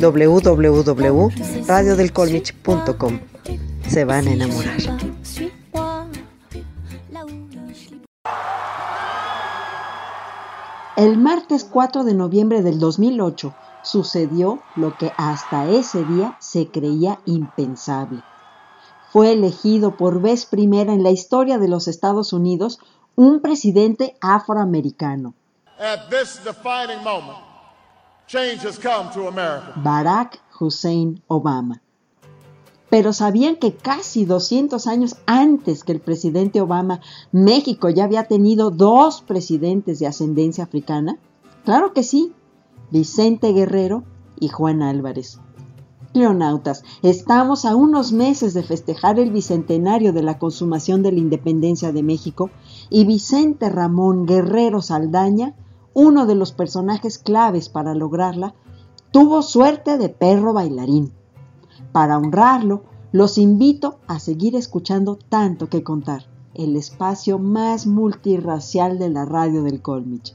www.radiodelcolmich.com. Se van a enamorar. El martes 4 de noviembre del 2008 sucedió lo que hasta ese día se creía impensable. Fue elegido por vez primera en la historia de los Estados Unidos un presidente afroamericano. Barack Hussein Obama. Pero ¿sabían que casi 200 años antes que el presidente Obama, México ya había tenido dos presidentes de ascendencia africana? Claro que sí, Vicente Guerrero y Juan Álvarez. Cleonautas, estamos a unos meses de festejar el bicentenario de la consumación de la independencia de México y Vicente Ramón Guerrero Saldaña uno de los personajes claves para lograrla, tuvo suerte de perro bailarín. Para honrarlo, los invito a seguir escuchando tanto que contar, el espacio más multirracial de la radio del Colmich.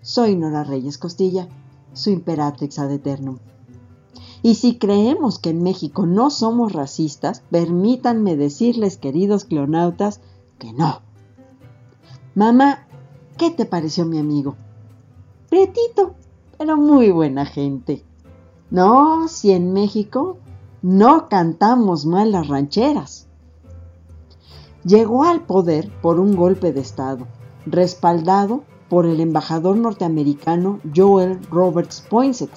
Soy Nora Reyes Costilla, su imperatrix ad eternum. Y si creemos que en México no somos racistas, permítanme decirles, queridos cleonautas, que no. Mamá, ¿qué te pareció mi amigo? Pretito, pero muy buena gente. No, si en México no cantamos mal las rancheras. Llegó al poder por un golpe de Estado, respaldado por el embajador norteamericano Joel Roberts Poinsett.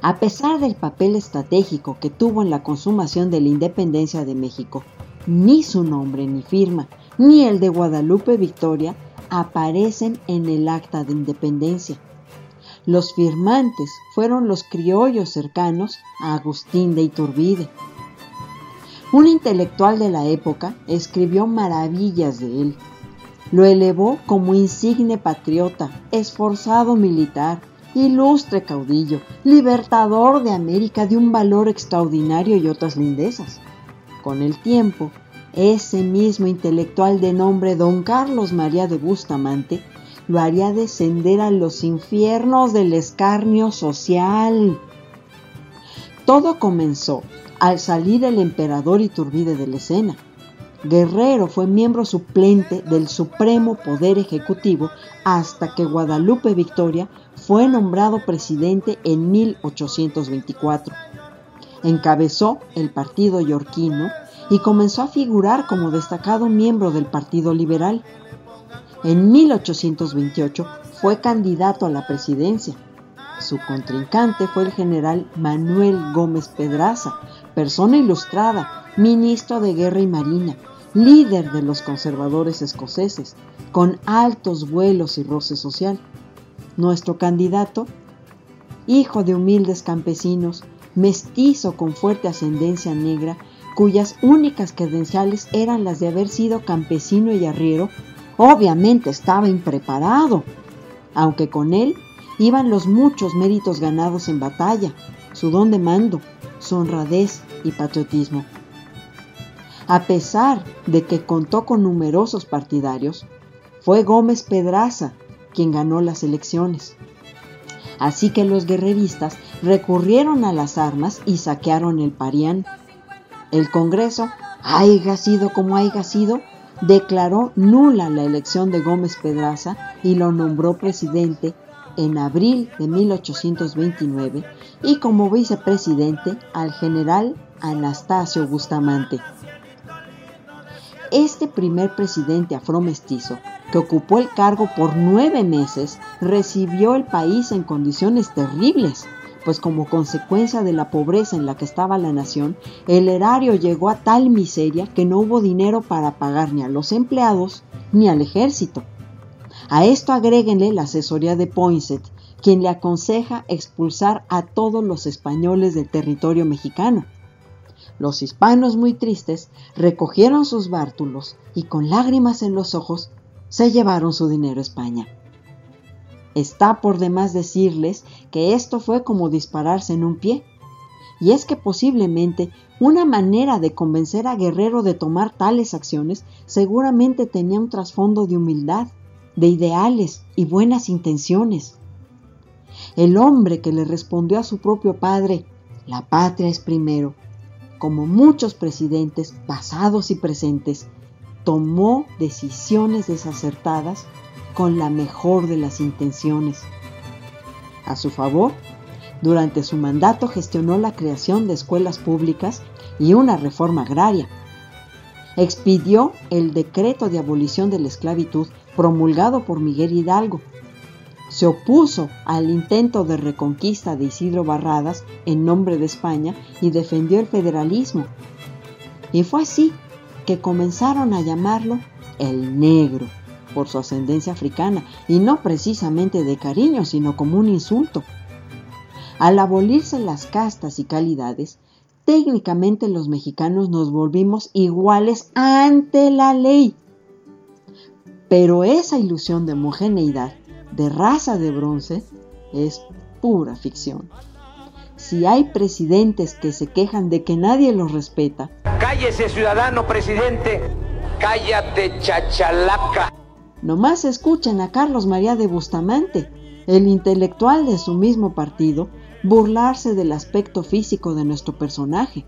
A pesar del papel estratégico que tuvo en la consumación de la independencia de México, ni su nombre ni firma, ni el de Guadalupe Victoria aparecen en el acta de independencia. Los firmantes fueron los criollos cercanos a Agustín de Iturbide. Un intelectual de la época escribió maravillas de él. Lo elevó como insigne patriota, esforzado militar, ilustre caudillo, libertador de América de un valor extraordinario y otras lindezas. Con el tiempo, ese mismo intelectual de nombre don Carlos María de Bustamante lo haría descender a los infiernos del escarnio social. Todo comenzó al salir el emperador Iturbide de la escena. Guerrero fue miembro suplente del Supremo Poder Ejecutivo hasta que Guadalupe Victoria fue nombrado presidente en 1824. Encabezó el partido yorquino y comenzó a figurar como destacado miembro del Partido Liberal. En 1828 fue candidato a la presidencia. Su contrincante fue el general Manuel Gómez Pedraza, persona ilustrada, ministro de Guerra y Marina, líder de los conservadores escoceses, con altos vuelos y roce social. Nuestro candidato, hijo de humildes campesinos, mestizo con fuerte ascendencia negra, cuyas únicas credenciales eran las de haber sido campesino y arriero, obviamente estaba impreparado, aunque con él iban los muchos méritos ganados en batalla, su don de mando, su honradez y patriotismo. A pesar de que contó con numerosos partidarios, fue Gómez Pedraza quien ganó las elecciones. Así que los guerreristas recurrieron a las armas y saquearon el Parián el Congreso, haya sido como haya sido, declaró nula la elección de Gómez Pedraza y lo nombró presidente en abril de 1829 y como vicepresidente al general Anastasio Bustamante. Este primer presidente afromestizo, que ocupó el cargo por nueve meses, recibió el país en condiciones terribles pues como consecuencia de la pobreza en la que estaba la nación, el erario llegó a tal miseria que no hubo dinero para pagar ni a los empleados ni al ejército. A esto agréguenle la asesoría de Poinsett, quien le aconseja expulsar a todos los españoles del territorio mexicano. Los hispanos muy tristes recogieron sus bártulos y con lágrimas en los ojos se llevaron su dinero a España. Está por demás decirles que esto fue como dispararse en un pie. Y es que posiblemente una manera de convencer a Guerrero de tomar tales acciones seguramente tenía un trasfondo de humildad, de ideales y buenas intenciones. El hombre que le respondió a su propio padre, la patria es primero, como muchos presidentes pasados y presentes, tomó decisiones desacertadas con la mejor de las intenciones. A su favor, durante su mandato gestionó la creación de escuelas públicas y una reforma agraria. Expidió el decreto de abolición de la esclavitud promulgado por Miguel Hidalgo. Se opuso al intento de reconquista de Isidro Barradas en nombre de España y defendió el federalismo. Y fue así que comenzaron a llamarlo el negro por su ascendencia africana y no precisamente de cariño, sino como un insulto. Al abolirse las castas y calidades, técnicamente los mexicanos nos volvimos iguales ante la ley. Pero esa ilusión de homogeneidad, de raza de bronce, es pura ficción. Si hay presidentes que se quejan de que nadie los respeta, cállese ciudadano presidente, cállate chachalaca. Nomás escuchen a Carlos María de Bustamante, el intelectual de su mismo partido, burlarse del aspecto físico de nuestro personaje.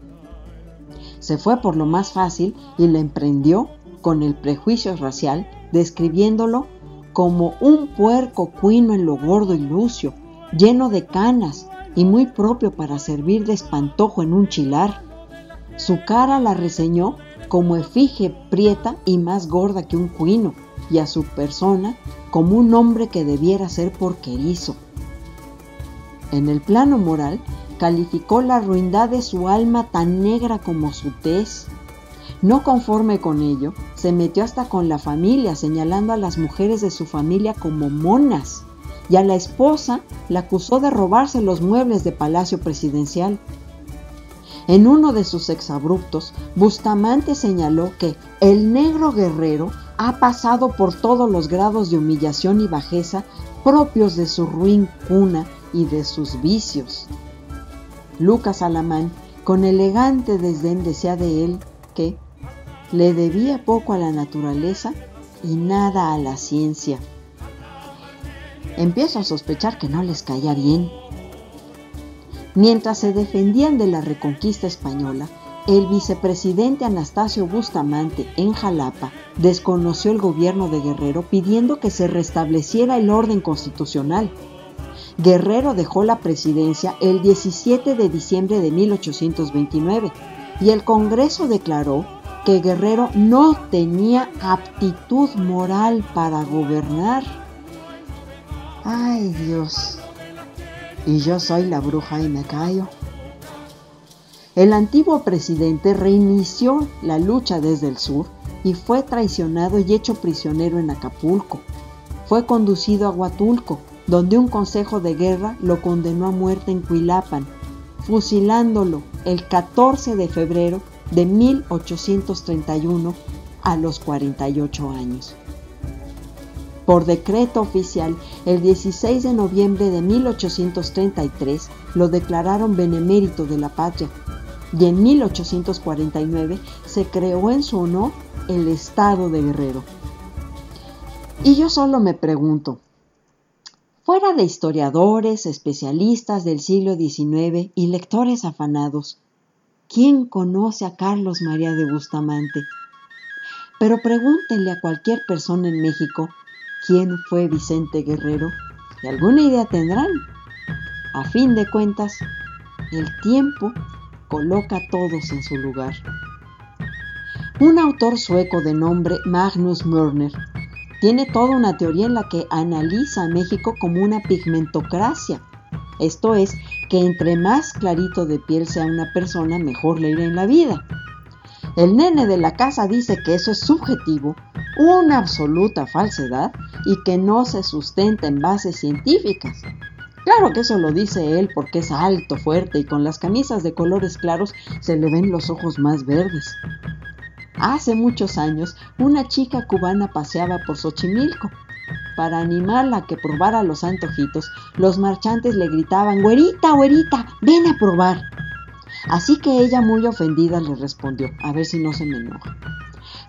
Se fue por lo más fácil y le emprendió con el prejuicio racial, describiéndolo como un puerco cuino en lo gordo y lucio, lleno de canas y muy propio para servir de espantojo en un chilar. Su cara la reseñó como efigie prieta y más gorda que un cuino y a su persona como un hombre que debiera ser porquerizo. En el plano moral, calificó la ruindad de su alma tan negra como su tez. No conforme con ello, se metió hasta con la familia, señalando a las mujeres de su familia como monas, y a la esposa la acusó de robarse los muebles de palacio presidencial. En uno de sus exabruptos, Bustamante señaló que el negro guerrero ha pasado por todos los grados de humillación y bajeza propios de su ruin cuna y de sus vicios. Lucas Alamán, con elegante desdén, decía de él que le debía poco a la naturaleza y nada a la ciencia. Empiezo a sospechar que no les caía bien. Mientras se defendían de la reconquista española, el vicepresidente Anastasio Bustamante en Jalapa desconoció el gobierno de Guerrero pidiendo que se restableciera el orden constitucional. Guerrero dejó la presidencia el 17 de diciembre de 1829 y el Congreso declaró que Guerrero no tenía aptitud moral para gobernar. Ay Dios, y yo soy la bruja y me callo. El antiguo presidente reinició la lucha desde el sur y fue traicionado y hecho prisionero en Acapulco. Fue conducido a Huatulco, donde un consejo de guerra lo condenó a muerte en Cuilapan, fusilándolo el 14 de febrero de 1831 a los 48 años por decreto oficial el 16 de noviembre de 1833 lo declararon benemérito de la patria y en 1849 se creó en su honor el Estado de Guerrero. Y yo solo me pregunto, fuera de historiadores, especialistas del siglo XIX y lectores afanados, ¿quién conoce a Carlos María de Bustamante? Pero pregúntenle a cualquier persona en México quién fue Vicente Guerrero y alguna idea tendrán. A fin de cuentas, el tiempo coloca a todos en su lugar. Un autor sueco de nombre Magnus Mörner tiene toda una teoría en la que analiza a México como una pigmentocracia. Esto es, que entre más clarito de piel sea una persona, mejor le irá en la vida. El nene de la casa dice que eso es subjetivo una absoluta falsedad y que no se sustenta en bases científicas. Claro que eso lo dice él porque es alto, fuerte y con las camisas de colores claros se le ven los ojos más verdes. Hace muchos años, una chica cubana paseaba por Xochimilco. Para animarla a que probara los antojitos, los marchantes le gritaban, güerita, güerita, ven a probar. Así que ella muy ofendida le respondió, a ver si no se me enoja.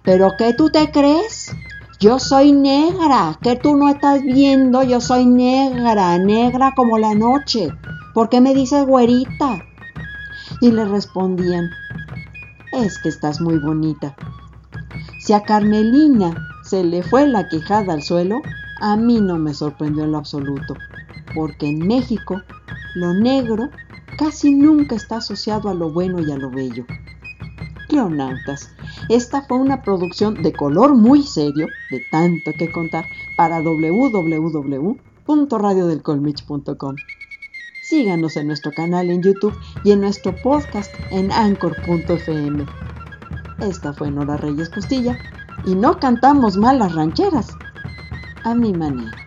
¿Pero qué tú te crees? Yo soy negra, ¿qué tú no estás viendo? Yo soy negra, negra como la noche. ¿Por qué me dices güerita? Y le respondían, es que estás muy bonita. Si a Carmelina se le fue la quejada al suelo, a mí no me sorprendió en lo absoluto, porque en México lo negro casi nunca está asociado a lo bueno y a lo bello. Cleonautas, esta fue una producción de color muy serio, de tanto que contar, para www.radiodelcolmich.com. Síganos en nuestro canal en YouTube y en nuestro podcast en anchor.fm. Esta fue Nora Reyes Costilla y no cantamos mal las rancheras, a mi manera.